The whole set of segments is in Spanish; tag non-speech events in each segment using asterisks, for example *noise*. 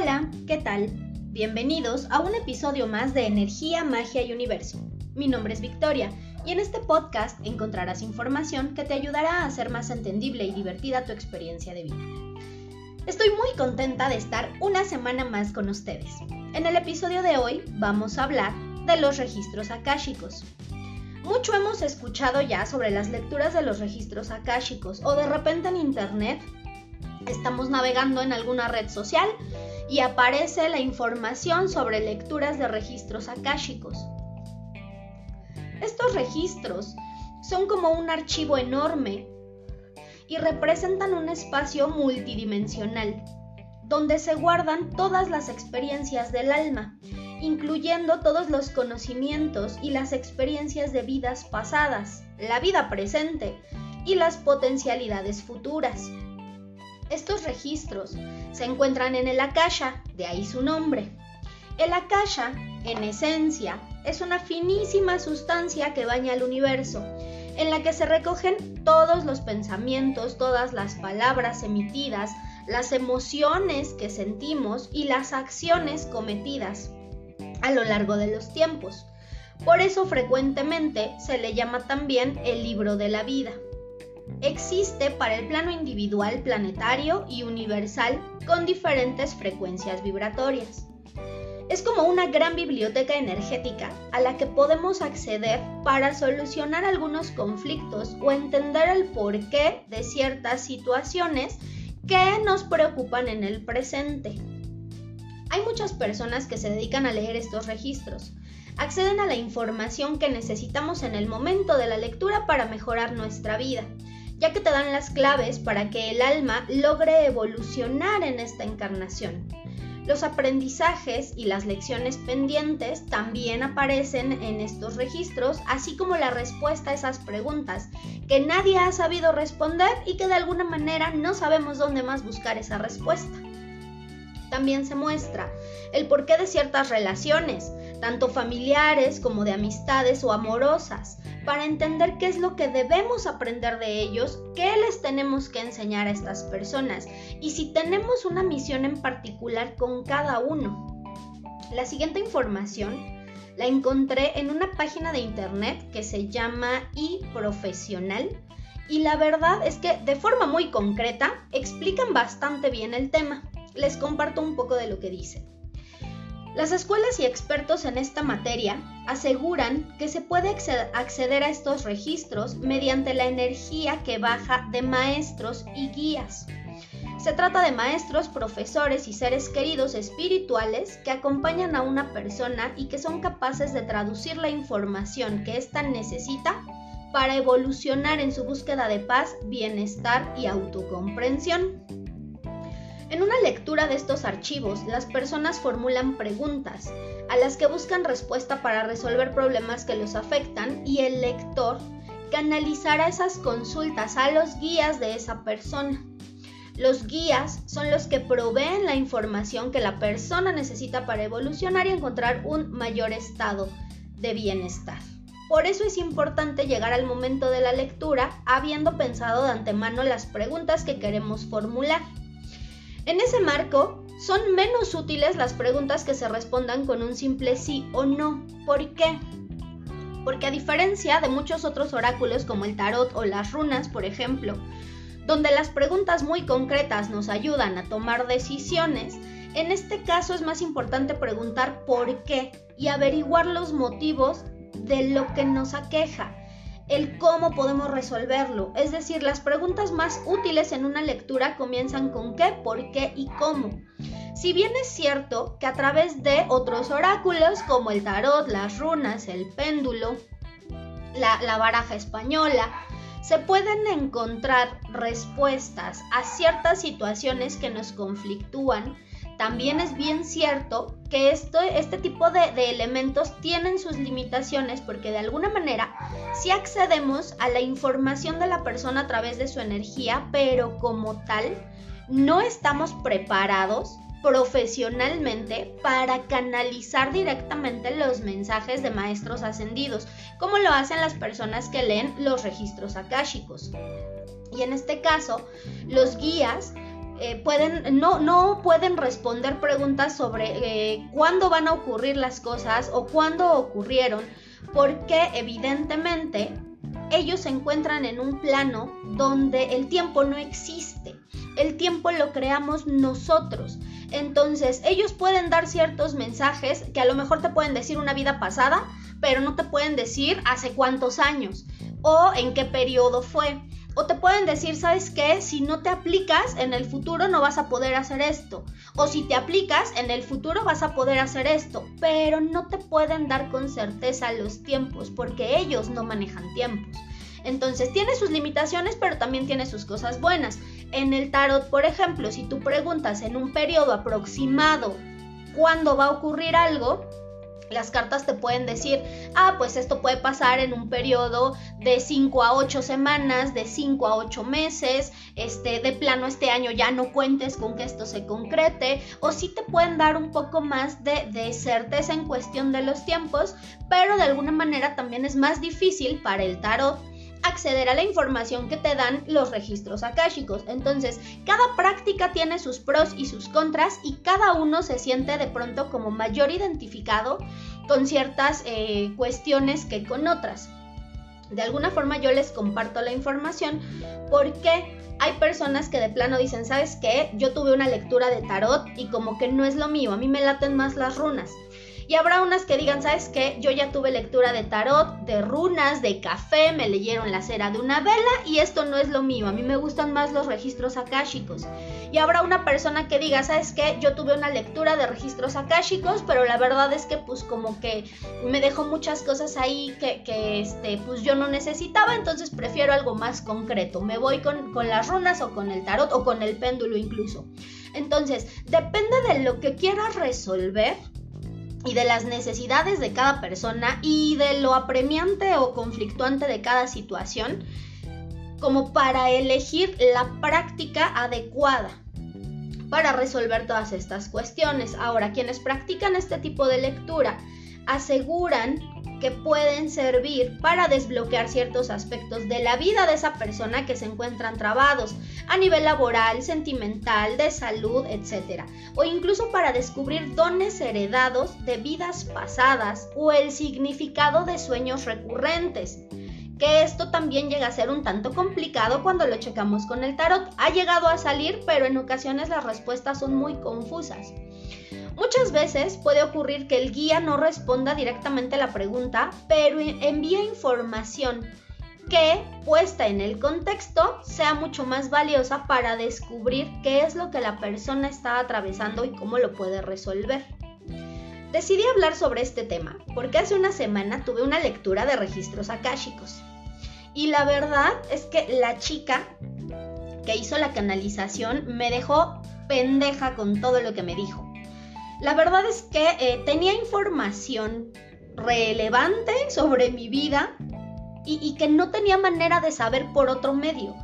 Hola, ¿qué tal? Bienvenidos a un episodio más de Energía, Magia y Universo. Mi nombre es Victoria y en este podcast encontrarás información que te ayudará a hacer más entendible y divertida tu experiencia de vida. Estoy muy contenta de estar una semana más con ustedes. En el episodio de hoy vamos a hablar de los registros akáshicos. Mucho hemos escuchado ya sobre las lecturas de los registros akáshicos o de repente en internet estamos navegando en alguna red social y aparece la información sobre lecturas de registros akáshicos. Estos registros son como un archivo enorme y representan un espacio multidimensional donde se guardan todas las experiencias del alma, incluyendo todos los conocimientos y las experiencias de vidas pasadas, la vida presente y las potencialidades futuras. Estos registros se encuentran en el Akasha, de ahí su nombre. El Akasha, en esencia, es una finísima sustancia que baña el universo, en la que se recogen todos los pensamientos, todas las palabras emitidas, las emociones que sentimos y las acciones cometidas a lo largo de los tiempos. Por eso frecuentemente se le llama también el libro de la vida existe para el plano individual, planetario y universal con diferentes frecuencias vibratorias. Es como una gran biblioteca energética a la que podemos acceder para solucionar algunos conflictos o entender el porqué de ciertas situaciones que nos preocupan en el presente. Hay muchas personas que se dedican a leer estos registros. Acceden a la información que necesitamos en el momento de la lectura para mejorar nuestra vida ya que te dan las claves para que el alma logre evolucionar en esta encarnación. Los aprendizajes y las lecciones pendientes también aparecen en estos registros, así como la respuesta a esas preguntas que nadie ha sabido responder y que de alguna manera no sabemos dónde más buscar esa respuesta. También se muestra el porqué de ciertas relaciones, tanto familiares como de amistades o amorosas, para entender qué es lo que debemos aprender de ellos, qué les tenemos que enseñar a estas personas y si tenemos una misión en particular con cada uno. La siguiente información la encontré en una página de internet que se llama iProfesional y la verdad es que de forma muy concreta explican bastante bien el tema. Les comparto un poco de lo que dice. Las escuelas y expertos en esta materia aseguran que se puede acceder a estos registros mediante la energía que baja de maestros y guías. Se trata de maestros, profesores y seres queridos espirituales que acompañan a una persona y que son capaces de traducir la información que ésta necesita para evolucionar en su búsqueda de paz, bienestar y autocomprensión. En una lectura de estos archivos, las personas formulan preguntas a las que buscan respuesta para resolver problemas que los afectan y el lector canalizará esas consultas a los guías de esa persona. Los guías son los que proveen la información que la persona necesita para evolucionar y encontrar un mayor estado de bienestar. Por eso es importante llegar al momento de la lectura habiendo pensado de antemano las preguntas que queremos formular. En ese marco, son menos útiles las preguntas que se respondan con un simple sí o no. ¿Por qué? Porque a diferencia de muchos otros oráculos como el tarot o las runas, por ejemplo, donde las preguntas muy concretas nos ayudan a tomar decisiones, en este caso es más importante preguntar por qué y averiguar los motivos de lo que nos aqueja el cómo podemos resolverlo. Es decir, las preguntas más útiles en una lectura comienzan con qué, por qué y cómo. Si bien es cierto que a través de otros oráculos como el tarot, las runas, el péndulo, la, baraja española, se pueden encontrar respuestas a ciertas situaciones que nos conflictúan, también es bien cierto que esto, este tipo de, de, elementos tienen sus limitaciones porque de alguna manera sí accedemos a la información de la persona a través de su energía, pero como tal no estamos preparados profesionalmente para canalizar directamente los mensajes de maestros ascendidos, como lo hacen las personas que leen los registros akáshicos. Y en este caso, los guías eh, pueden, no, no pueden responder preguntas sobre eh, cuándo van a ocurrir las cosas o cuándo ocurrieron, porque evidentemente ellos se encuentran en un plano donde el tiempo no existe. El tiempo lo creamos nosotros. Entonces, ellos pueden dar ciertos mensajes que a lo mejor te pueden decir una vida pasada, pero no te pueden decir hace cuántos años o en qué periodo fue. O te pueden decir, ¿sabes qué? Si no te aplicas, en el futuro no vas a poder hacer esto. O si te aplicas, en el futuro vas a poder hacer esto. Pero no te pueden dar con certeza los tiempos, porque ellos no manejan tiempos. Entonces tiene sus limitaciones, pero también tiene sus cosas buenas. En el tarot, por ejemplo, si tú preguntas en un periodo aproximado cuándo va a ocurrir algo, las cartas te pueden decir, ah, pues esto puede pasar en un periodo de 5 a 8 semanas, de 5 a 8 meses, este, de plano este año ya no cuentes con que esto se concrete, o sí te pueden dar un poco más de, de certeza en cuestión de los tiempos, pero de alguna manera también es más difícil para el tarot acceder a la información que te dan los registros akáshicos. Entonces, cada práctica tiene sus pros y sus contras y cada uno se siente de pronto como mayor identificado con ciertas eh, cuestiones que con otras. De alguna forma yo les comparto la información porque hay personas que de plano dicen, ¿sabes qué? Yo tuve una lectura de tarot y como que no es lo mío, a mí me laten más las runas. Y habrá unas que digan, ¿sabes qué? Yo ya tuve lectura de tarot, de runas, de café, me leyeron la cera de una vela y esto no es lo mío. A mí me gustan más los registros akáshicos. Y habrá una persona que diga, ¿sabes qué? Yo tuve una lectura de registros akáshicos, pero la verdad es que pues como que me dejó muchas cosas ahí que, este, pues yo no necesitaba, entonces prefiero algo más concreto. Me voy con, con las runas o con el tarot o con el péndulo incluso. Entonces, depende de lo que quieras resolver y de las necesidades de cada persona y de lo apremiante o conflictuante de cada situación, como para elegir la práctica adecuada para resolver todas estas cuestiones. Ahora, quienes practican este tipo de lectura aseguran que pueden servir para desbloquear ciertos aspectos de la vida de esa persona que se encuentran trabados a nivel laboral, sentimental, de salud, etc. O incluso para descubrir dones heredados de vidas pasadas o el significado de sueños recurrentes. Que esto también llega a ser un tanto complicado cuando lo checamos con el tarot. Ha llegado a salir, pero en ocasiones las respuestas son muy confusas. Muchas veces puede ocurrir que el guía no responda directamente a la pregunta, pero envía información que, puesta en el contexto, sea mucho más valiosa para descubrir qué es lo que la persona está atravesando y cómo lo puede resolver. Decidí hablar sobre este tema porque hace una semana tuve una lectura de registros akáshicos. Y la verdad es que la chica que hizo la canalización me dejó pendeja con todo lo que me dijo. La verdad es que eh, tenía información relevante sobre mi vida y, que no tenía manera de saber por otro medio.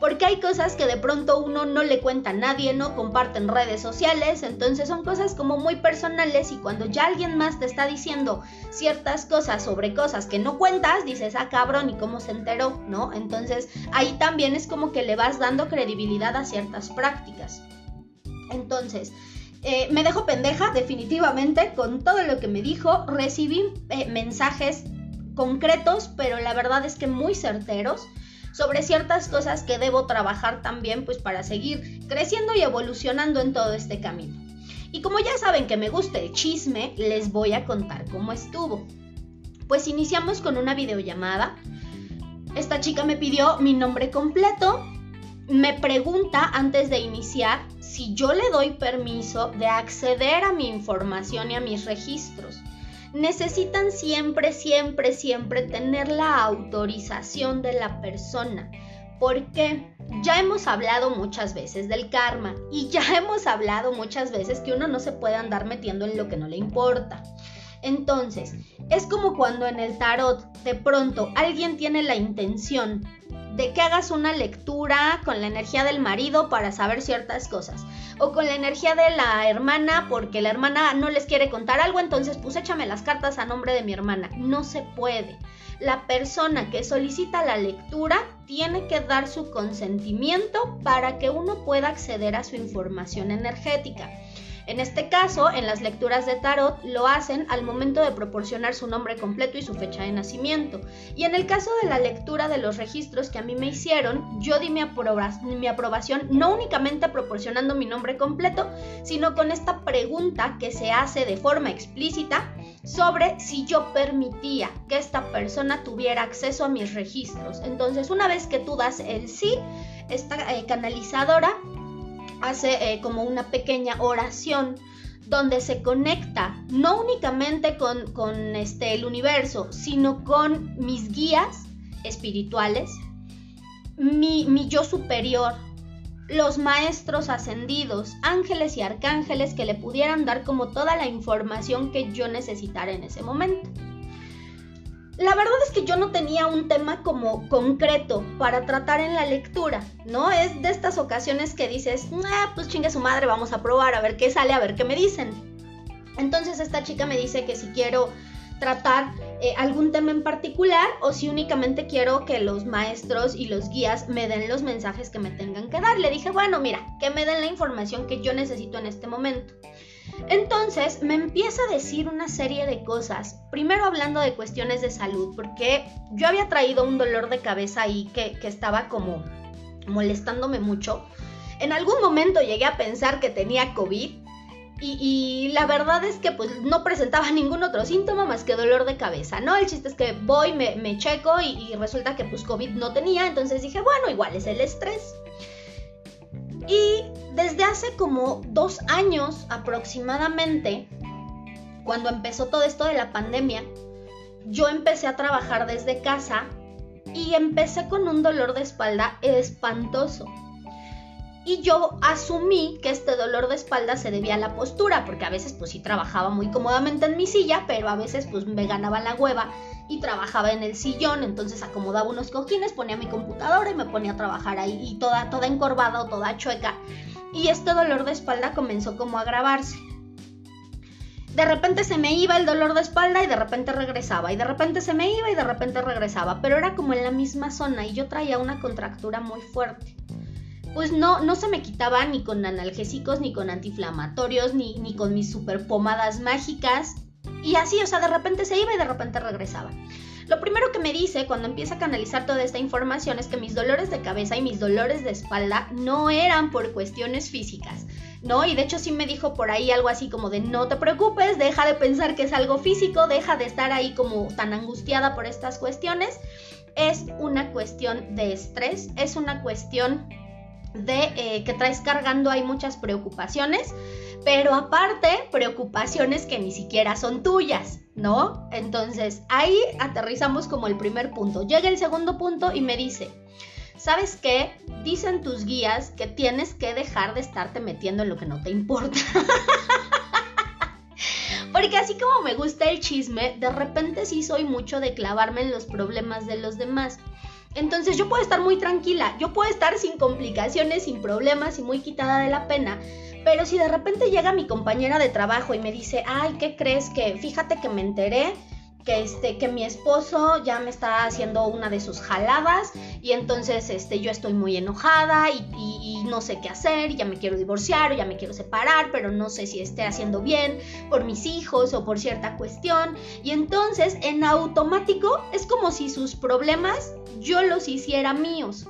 Porque hay cosas que de pronto uno no le cuenta a nadie, no comparte en redes sociales, entonces son cosas como muy personales y cuando ya alguien más te está diciendo ciertas cosas sobre cosas que no cuentas, dices, ah cabrón, ¿y cómo se enteró? ¿No? Entonces ahí también es como que le vas dando credibilidad a ciertas prácticas. Entonces, eh, me dejó pendeja, definitivamente, con todo lo que me dijo. Recibí eh, mensajes concretos, pero la verdad es que muy certeros sobre ciertas cosas que debo trabajar también, pues para seguir creciendo y evolucionando en todo este camino. Y como ya saben que me gusta el chisme, les voy a contar cómo estuvo. Pues iniciamos con una videollamada. Esta chica me pidió mi nombre completo, me pregunta antes de iniciar si yo le doy permiso de acceder a mi información y a mis registros. Necesitan siempre, siempre, siempre tener la autorización de la persona. Porque ya hemos hablado muchas veces del karma y ya *laughs* hemos hablado muchas veces que uno no se puede andar metiendo en lo que no le importa. Entonces, es como cuando en el tarot de pronto alguien tiene la intención de que hagas una lectura con la energía del marido para saber ciertas cosas. O con la energía de la hermana porque la hermana no les quiere contar algo, entonces pues échame las cartas a nombre de mi hermana. No se puede. la persona que solicita la lectura tiene que dar su consentimiento para que uno pueda acceder a su información energética. En este caso, en las lecturas de tarot lo hacen al momento de proporcionar su nombre completo y su fecha de nacimiento. Y en el caso de la lectura de los registros que a mí me hicieron, yo di mi, aprobación no únicamente proporcionando mi nombre completo, sino con esta pregunta que se hace de forma explícita sobre si yo permitía que esta persona tuviera acceso a mis registros. Entonces, una vez que tú das el sí, esta eh, canalizadora hace eh, como una pequeña oración donde se conecta no únicamente con, con este, el universo, sino con mis guías espirituales, mi, mi yo superior, los maestros ascendidos, ángeles y arcángeles que le pudieran dar como toda la información que yo necesitara en ese momento. La verdad es que yo no tenía un tema como concreto para tratar en la lectura, ¿no? Es de estas ocasiones que dices, ah, pues chingue su madre, vamos a probar, a ver qué sale, a ver qué me dicen. Entonces esta chica me dice que si quiero tratar eh, algún tema en particular o si únicamente quiero que los maestros y los guías me den los mensajes que me tengan que dar. Le dije, bueno, mira, que me den la información que yo necesito en este momento. Entonces me empieza a decir una serie de cosas, primero hablando de cuestiones de salud, porque yo había traído un dolor de cabeza ahí que, estaba como molestándome mucho. En algún momento llegué a pensar que tenía COVID y, la verdad es que pues no presentaba *laughs* ningún otro síntoma más que dolor de cabeza, ¿no? El chiste es que voy, me, checo y, y, resulta que pues COVID no tenía, entonces dije, bueno, igual es el estrés. Y desde hace como dos años aproximadamente, cuando empezó todo esto de la pandemia, yo empecé a trabajar desde casa y empecé con un dolor de espalda espantoso. Y yo asumí que este dolor de espalda se debía a la postura, porque a veces pues sí trabajaba muy cómodamente en mi silla, pero a veces pues me ganaba la hueva y trabajaba en el sillón, entonces acomodaba unos cojines, ponía mi computadora y me ponía a trabajar ahí y toda, toda encorvada o toda chueca. Y este dolor de espalda comenzó como a agravarse. De repente se me iba el dolor de espalda y de repente regresaba, y de repente se me iba y de repente regresaba, pero era como en la misma zona y yo traía una contractura muy fuerte pues no, no se me quitaba ni con analgésicos, ni con antiinflamatorios, ni, ni con mis super pomadas mágicas. Y así, o sea, de repente se iba y de repente regresaba. Lo primero que me dice cuando empieza a canalizar toda esta información es que mis dolores de cabeza y mis dolores de espalda no eran por cuestiones físicas, ¿no? Y de hecho sí me dijo por ahí algo así como de no te preocupes, deja de pensar que es algo físico, deja de estar ahí como tan angustiada por estas cuestiones. Es una cuestión de estrés, es una cuestión de eh, que traes cargando hay muchas preocupaciones, pero aparte preocupaciones que ni siquiera son tuyas, ¿no? Entonces ahí aterrizamos como el primer punto. Llega el segundo punto y me dice, ¿sabes qué? Dicen tus guías que tienes que dejar de estarte metiendo en lo que no te importa. *laughs* Porque así como me gusta el chisme, de repente sí soy mucho de clavarme en los problemas de los demás. Entonces yo puedo estar muy tranquila, yo puedo estar sin complicaciones, sin problemas y muy quitada de la pena. Pero si de repente llega mi compañera de trabajo y me dice, ay, ¿qué crees que? Fíjate que me enteré que este que mi esposo ya me está haciendo una de sus jaladas y entonces este yo estoy muy enojada y, no sé qué hacer ya me quiero divorciar o ya me quiero separar pero no sé si esté haciendo bien por mis hijos o por cierta cuestión y entonces en automático es como si sus problemas yo los hiciera míos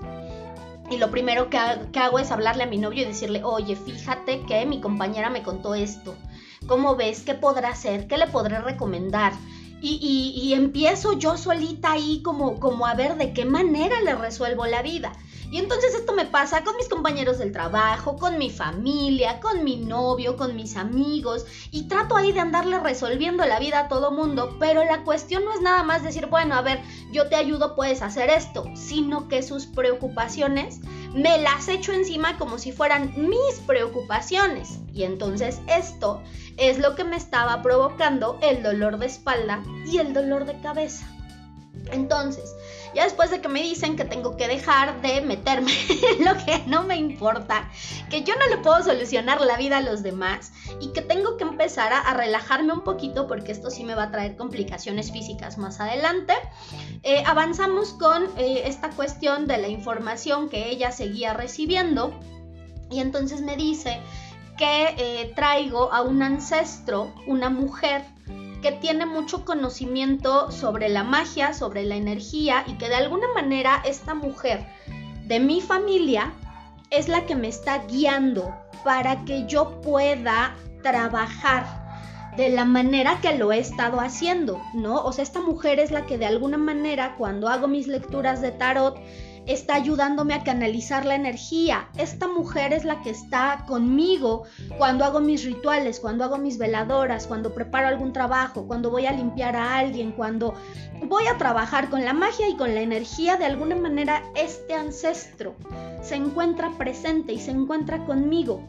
y lo primero que, que hago es hablarle a mi novio y decirle oye fíjate que mi compañera me contó esto ¿Cómo ves? ¿Qué podrá hacer? ¿Qué le podré recomendar? y, empiezo yo solita ahí como, como a ver de qué manera le resuelvo la vida. Y entonces esto me pasa con mis compañeros del trabajo, con mi familia, con mi novio, con mis amigos y trato ahí de andarle resolviendo la vida a todo mundo, pero la cuestión no es nada más decir, bueno, a ver, yo te ayudo, puedes hacer esto, sino que sus preocupaciones me las echo encima como si fueran mis preocupaciones. Y entonces esto es lo que me estaba provocando el dolor de espalda y el dolor de cabeza. Entonces, ya después de que me dicen que tengo que dejar de meterme en *laughs* lo que no me importa, que yo no le puedo solucionar la vida a los demás y que tengo que empezar a, relajarme un poquito porque esto sí me va a traer complicaciones físicas más adelante, eh, avanzamos con eh, esta cuestión de la información que ella seguía recibiendo y entonces me dice que eh, traigo a un ancestro, una mujer, que tiene mucho conocimiento sobre la magia, sobre la energía y que de alguna manera esta mujer de mi familia es la que me está guiando para que yo pueda trabajar de la manera que lo he estado haciendo, ¿no? O sea, esta mujer es la que de alguna manera cuando hago mis lecturas de tarot está ayudándome a canalizar la energía. Esta mujer es la que está conmigo cuando hago mis rituales, cuando hago mis veladoras, cuando preparo algún trabajo, cuando voy a limpiar a alguien, cuando voy a trabajar con la magia y con la energía. De alguna manera este ancestro se encuentra presente y se encuentra conmigo.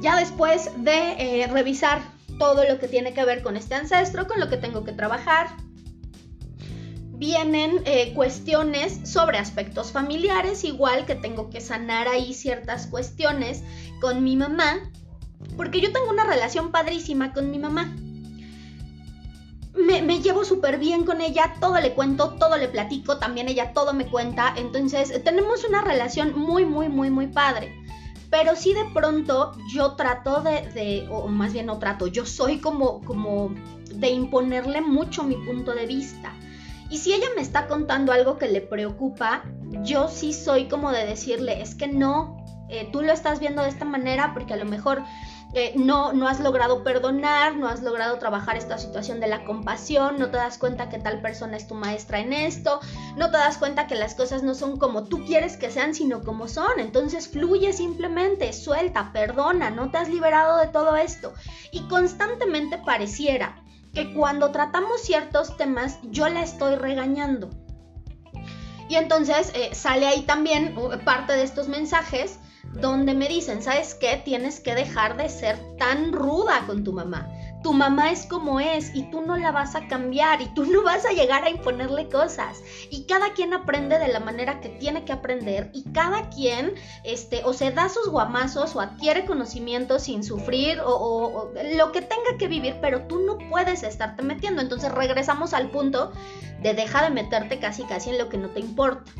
Ya después de eh, revisar todo lo que tiene que ver con este ancestro, con lo que tengo que trabajar, vienen eh, cuestiones sobre aspectos familiares, igual que tengo que sanar ahí ciertas cuestiones con mi mamá, porque yo tengo una relación padrísima con mi mamá. Me, llevo súper bien con ella, todo le cuento, todo le platico, también ella todo me cuenta, entonces tenemos una relación muy, muy, muy, muy padre. Pero sí de pronto yo trato de, de, o más bien no trato, yo soy como, como de imponerle mucho mi punto de vista y si ella me está contando algo que le preocupa, yo sí soy como de decirle, es que no, eh, tú lo estás viendo de esta manera porque a lo mejor eh, no, no has logrado perdonar, no has logrado trabajar esta situación de la compasión, no te das cuenta que tal persona es tu maestra en esto, no te das cuenta que las cosas no son como tú quieres que sean, sino como son. Entonces fluye simplemente, suelta, perdona, no te has liberado de todo esto. Y constantemente pareciera que cuando tratamos ciertos temas yo la estoy regañando. Y entonces eh, sale ahí también uh, parte de estos mensajes donde me dicen, ¿sabes qué? Tienes que dejar de ser tan ruda con tu mamá tu mamá es como es y tú no la vas a cambiar y tú *laughs* no vas a llegar a imponerle cosas. Y cada quien aprende de la manera que tiene que aprender y cada quien este, o se da sus guamazos o adquiere conocimiento sin sufrir o, lo que tenga que vivir, pero tú no puedes estarte metiendo. Entonces regresamos al punto de deja de meterte casi casi en lo que no te importa.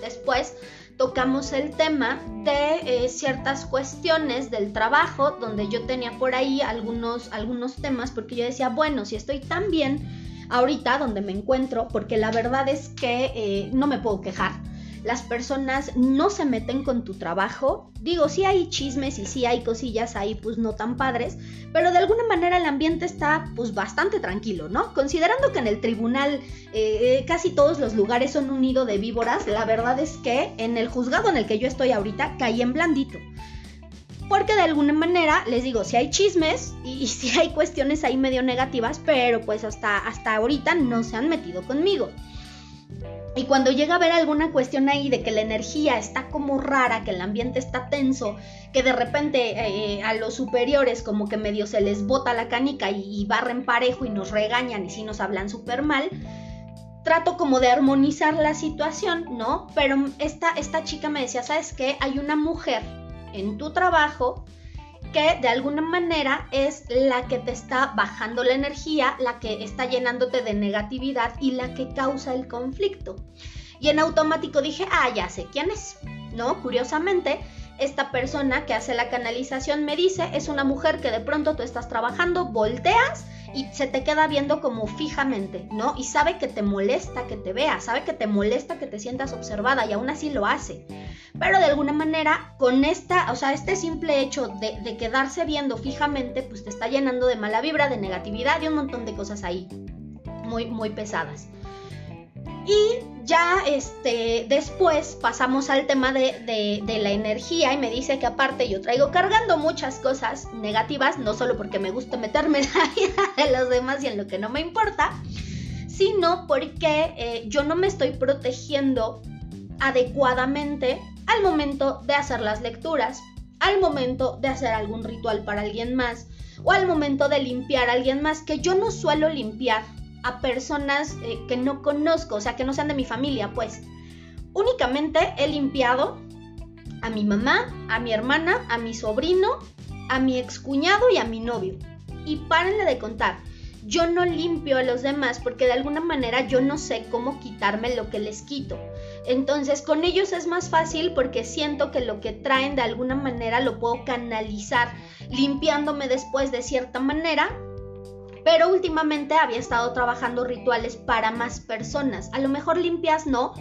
Después tocamos el tema de eh, ciertas cuestiones del trabajo, donde yo tenía por ahí algunos, algunos temas, porque yo decía, bueno, si estoy tan bien ahorita donde me encuentro, porque la verdad es que eh, no me puedo quejar las personas no se meten con tu trabajo. Digo, sí hay chismes y sí hay cosillas ahí pues no tan padres, pero de alguna manera el ambiente está pues bastante tranquilo, ¿no? Considerando que en el tribunal eh, casi todos los lugares son un nido de víboras, la verdad es que en el juzgado en el que yo estoy ahorita caí en blandito. Porque de alguna manera, les digo, si hay chismes y, si hay cuestiones ahí medio negativas, pero pues hasta, hasta ahorita no se han metido conmigo. Y cuando llega a haber alguna cuestión ahí de que la energía está como rara, que el ambiente está tenso, que de repente eh, a los superiores como que medio se les bota la canica y, barren parejo y nos regañan y si nos hablan súper mal, trato como de armonizar la situación, ¿no? Pero esta, esta chica me decía, ¿sabes qué? Hay una mujer en tu trabajo que de alguna manera es la que te está bajando la energía, la que está llenándote de negatividad y la que causa el conflicto. Y en automático dije, ah, ya sé quién es, ¿no? Curiosamente, esta persona que hace la canalización me dice, es una mujer que de pronto tú estás trabajando, volteas y se te queda viendo como fijamente, ¿no? Y sabe que te molesta que te vea, sabe que te molesta que te sientas observada y aún así lo hace. Pero de alguna manera, con esta, o sea, este simple hecho de, de quedarse viendo fijamente, pues te está llenando de mala vibra, de negatividad y un montón de cosas ahí muy, muy pesadas. Y ya este, después pasamos al tema de, la energía y me dice que aparte yo traigo cargando muchas cosas negativas, no solo porque me gusta meterme *laughs* en la vida de los demás y en lo que no me importa, sino porque eh, yo no me estoy protegiendo adecuadamente al momento de hacer las lecturas, al momento de hacer algún ritual para alguien más o al momento de limpiar a alguien más, que yo no suelo limpiar a personas eh, que no conozco, o sea, que no sean de mi familia, pues. Únicamente he limpiado a mi mamá, a mi hermana, a mi sobrino, a mi excuñado y a mi novio. Y párenle de contar. Yo no limpio a los demás porque de alguna manera yo no sé cómo quitarme lo que les quito. Entonces con ellos es más fácil porque siento que lo que traen de alguna manera lo puedo canalizar limpiándome después de cierta manera pero últimamente había estado trabajando rituales para más personas. A lo mejor limpias no,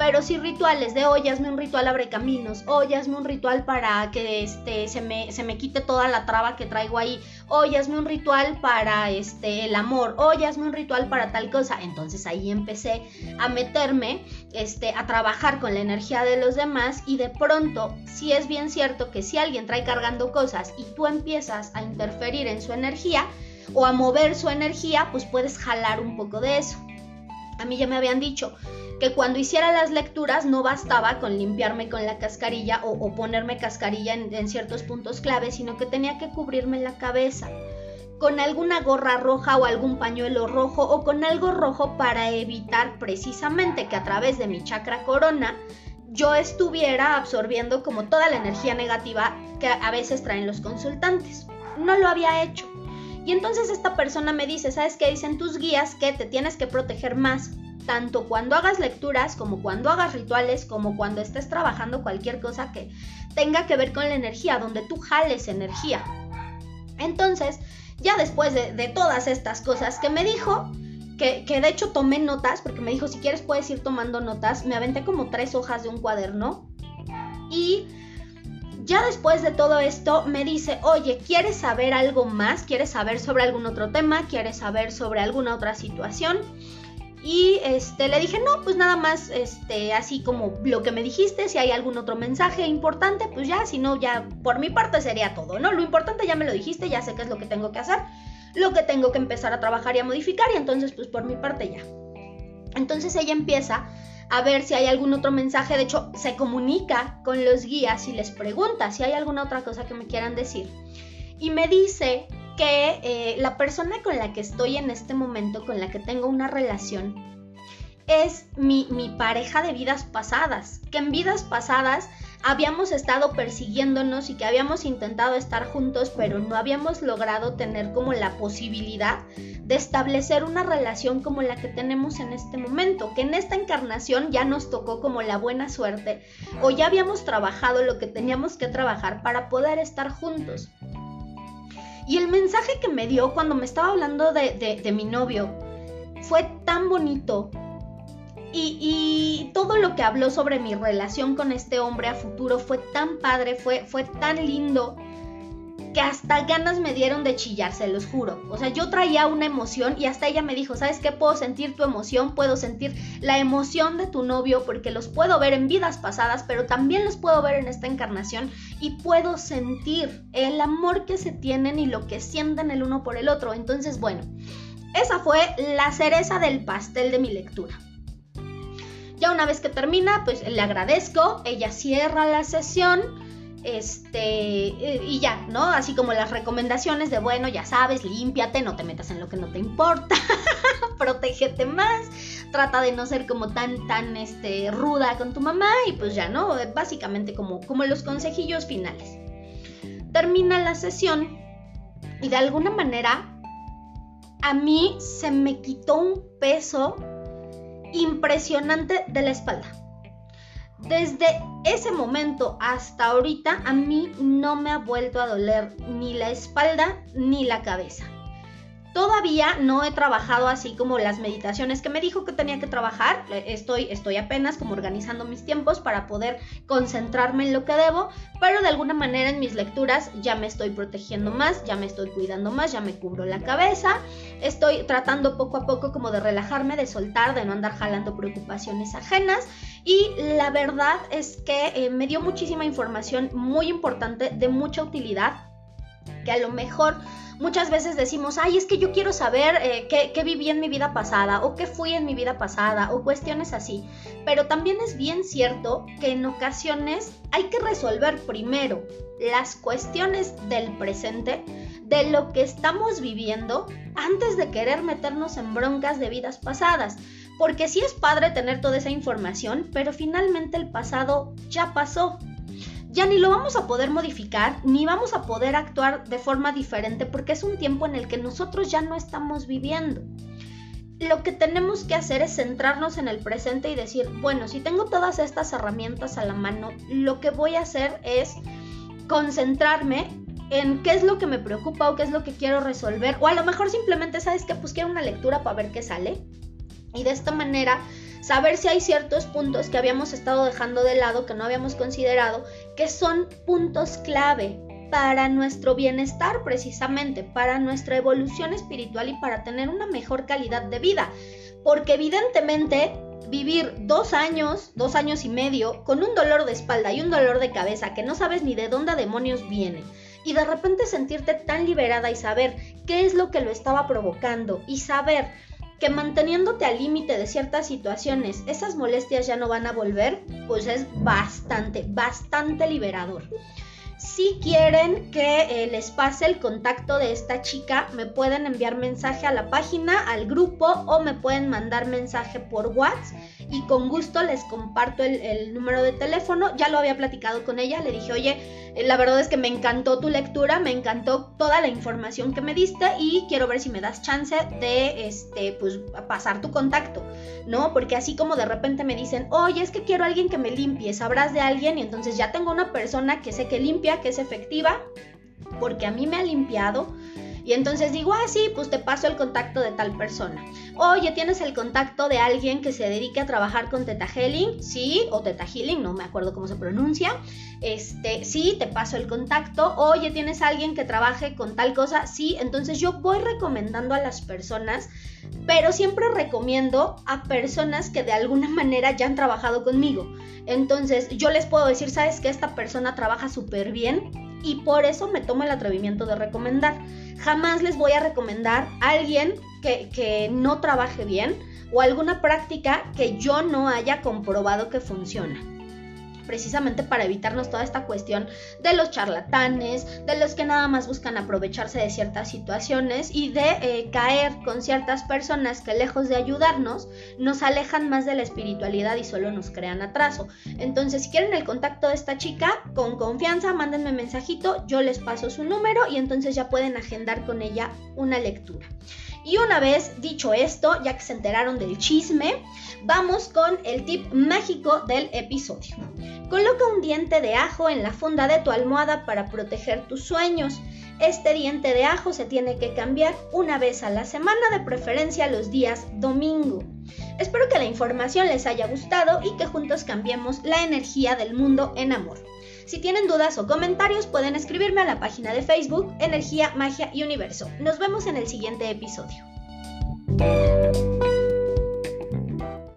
pero sí rituales de hoy hazme un ritual abre caminos, hoy hazme un ritual para que este, se, me, se me quite toda la traba que traigo ahí, hoy hazme un ritual para este, el amor, hoy hazme un ritual para tal cosa. Entonces ahí empecé a meterme este, a trabajar con la energía de los demás y de pronto, si es bien cierto que si alguien trae cargando cosas y tú empiezas a interferir en su energía, o a mover su energía, pues puedes jalar un poco de eso. A mí ya me habían dicho que cuando hiciera las lecturas no bastaba con limpiarme con la cascarilla o, ponerme cascarilla en, en ciertos puntos clave, sino que tenía que cubrirme la cabeza con alguna gorra roja o algún pañuelo rojo o con algo rojo para evitar precisamente que a través de mi chakra corona yo estuviera absorbiendo como toda la energía negativa que a veces traen los consultantes. No lo había hecho. Y entonces esta persona me dice, ¿sabes qué? Dicen tus guías que te tienes que proteger más, tanto cuando hagas lecturas, como cuando hagas rituales, como cuando estés trabajando cualquier cosa que tenga que ver con la energía, donde tú jales energía. Entonces, ya después de, todas estas cosas que me dijo, que, que, de hecho tomé notas, porque me dijo, si quieres puedes ir tomando notas, me aventé como tres hojas de un cuaderno y ya después de todo esto me dice, oye, ¿quieres saber algo más? ¿Quieres saber sobre algún otro tema? ¿Quieres saber sobre alguna otra situación? Y este, le dije, no, pues nada más, este, así como lo que me dijiste, si hay algún otro mensaje importante, pues ya, si no, ya por mi parte sería todo, ¿no? Lo importante ya me lo dijiste, ya sé qué es lo que tengo que hacer, lo que tengo que empezar a trabajar y a modificar, y entonces, pues por mi parte ya. Entonces ella empieza a ver si hay algún otro mensaje. De hecho, se comunica con los guías y les pregunta si hay alguna otra cosa que me quieran decir. Y me dice que eh, la persona con la que estoy en este momento, con la que tengo una relación, es mi, mi pareja de vidas pasadas. Que en vidas pasadas habíamos estado persiguiéndonos y que habíamos intentado estar juntos, pero no habíamos logrado tener como la posibilidad de establecer una relación como la que tenemos en este momento, que en esta encarnación ya nos tocó como la buena suerte o ya habíamos trabajado lo que teníamos que trabajar para poder estar juntos. Y el mensaje que me dio cuando me estaba hablando de, de mi novio fue tan bonito y, todo lo que habló sobre mi relación con este hombre a futuro fue tan padre, fue, fue tan lindo, que hasta ganas me dieron de chillar, se los juro. O sea, yo traía una emoción y hasta ella me dijo, ¿sabes qué? Puedo sentir tu emoción, puedo sentir la emoción de tu novio porque los puedo ver en vidas pasadas, pero también los puedo ver en esta encarnación y puedo sentir el amor que se tienen y lo que sienten el uno por el otro. Entonces, bueno, esa fue la cereza del pastel de mi lectura. Ya una vez que termina, pues le agradezco, ella cierra la sesión, este, y ya, ¿no? Así como las recomendaciones de, bueno, ya sabes, límpiate, no te metas en lo que no te importa, *laughs* protégete más, trata de no ser como tan, tan, este, ruda con tu mamá y pues ya, ¿no? Básicamente como, como los consejillos finales. Termina la sesión y de alguna manera a mí se me quitó un peso impresionante de la espalda. Desde ese momento hasta ahorita a mí no me ha vuelto a doler ni la espalda ni la cabeza. Todavía no he trabajado así como las meditaciones que me dijo que tenía que trabajar. Estoy, estoy apenas como organizando mis tiempos para poder concentrarme en lo que debo, pero de alguna manera en mis lecturas ya me estoy protegiendo más, ya me estoy cuidando más, ya me cubro la cabeza. Estoy tratando poco a poco como de relajarme, de soltar, de no andar jalando preocupaciones ajenas. Y la verdad es que eh, me dio muchísima información muy importante, de mucha utilidad porque a lo mejor muchas veces decimos, ay, es que yo quiero saber eh, qué, qué viví en mi vida pasada o qué fui en mi vida pasada o cuestiones así. Pero también es bien cierto que en ocasiones hay que resolver primero las cuestiones del presente, de lo que estamos viviendo, antes de querer meternos en broncas de vidas pasadas. Porque sí es padre tener toda esa información, pero finalmente el pasado ya pasó ya ni lo vamos a poder modificar, ni vamos a poder actuar de forma diferente porque es un tiempo en el que nosotros ya no estamos viviendo. Lo que tenemos que hacer es centrarnos en el presente y decir, bueno, si tengo todas estas herramientas a la mano, lo que voy a hacer es concentrarme en qué es lo que me preocupa o qué es lo que quiero resolver, o a lo mejor simplemente sabes que pues quiero una lectura para ver qué sale. Y de esta manera saber si hay ciertos puntos que habíamos estado dejando de lado, que no habíamos considerado, que son puntos clave para nuestro bienestar precisamente, para nuestra evolución espiritual y para tener una mejor calidad de vida. Porque evidentemente vivir dos años, dos años y medio, con un dolor de espalda y un dolor de cabeza que no sabes ni de dónde demonios viene, y de repente sentirte tan liberada y saber qué es lo que lo estaba provocando y saber que manteniéndote al límite de ciertas situaciones esas molestias ya no van a volver, pues es bastante, bastante liberador. Si quieren que eh, les pase el contacto de esta chica, me pueden enviar mensaje a la página, al grupo o me pueden mandar mensaje por WhatsApp y con gusto les comparto el, número de teléfono. Ya lo había platicado con ella, le dije, oye, eh, la verdad es que me encantó tu lectura, me encantó toda la información que me diste y quiero ver si me das chance de, este, pues, pasar tu contacto, ¿no? Porque así como de repente me dicen, oye, es que quiero a alguien que me limpie, sabrás de alguien y entonces ya tengo una persona que sé que limpia, que es efectiva, porque a mí me ha limpiado y entonces digo, ah, sí, pues te paso el contacto de tal persona. Oye, ¿tienes el contacto de alguien que se dedique a trabajar con Teta Healing? Sí, o Teta Healing, no me acuerdo cómo se pronuncia. Este, sí, te paso el contacto. Oye, ¿tienes alguien que trabaje con tal cosa? Sí, entonces yo voy recomendando a las personas, pero siempre recomiendo a personas que de alguna *laughs* manera ya han trabajado conmigo. Entonces yo les puedo decir, ¿sabes que esta persona trabaja súper bien? Y por eso me tomo el atrevimiento de recomendar. Jamás les voy a recomendar a alguien que, que no trabaje bien o alguna práctica que yo no haya comprobado que funciona precisamente para evitarnos toda esta cuestión de los charlatanes, de los que nada más buscan aprovecharse de ciertas situaciones y de eh, caer con ciertas personas que lejos de ayudarnos nos alejan más de la espiritualidad y solo nos crean atraso. Entonces, si quieren el contacto de esta chica, con confianza, mándenme mensajito, yo les paso su número y entonces ya pueden agendar con ella una lectura. Y una vez dicho esto, ya que se enteraron del chisme, vamos con el tip mágico del episodio. Coloca un diente de ajo en la funda de tu almohada para proteger tus sueños. Este diente de ajo se tiene que cambiar una vez a la semana, de preferencia los días domingo. Espero que la información les haya gustado y que juntos cambiemos la energía del mundo en amor. Si tienen dudas o comentarios pueden escribirme a la página de Facebook Energía, Magia y Universo. Nos vemos en el siguiente episodio.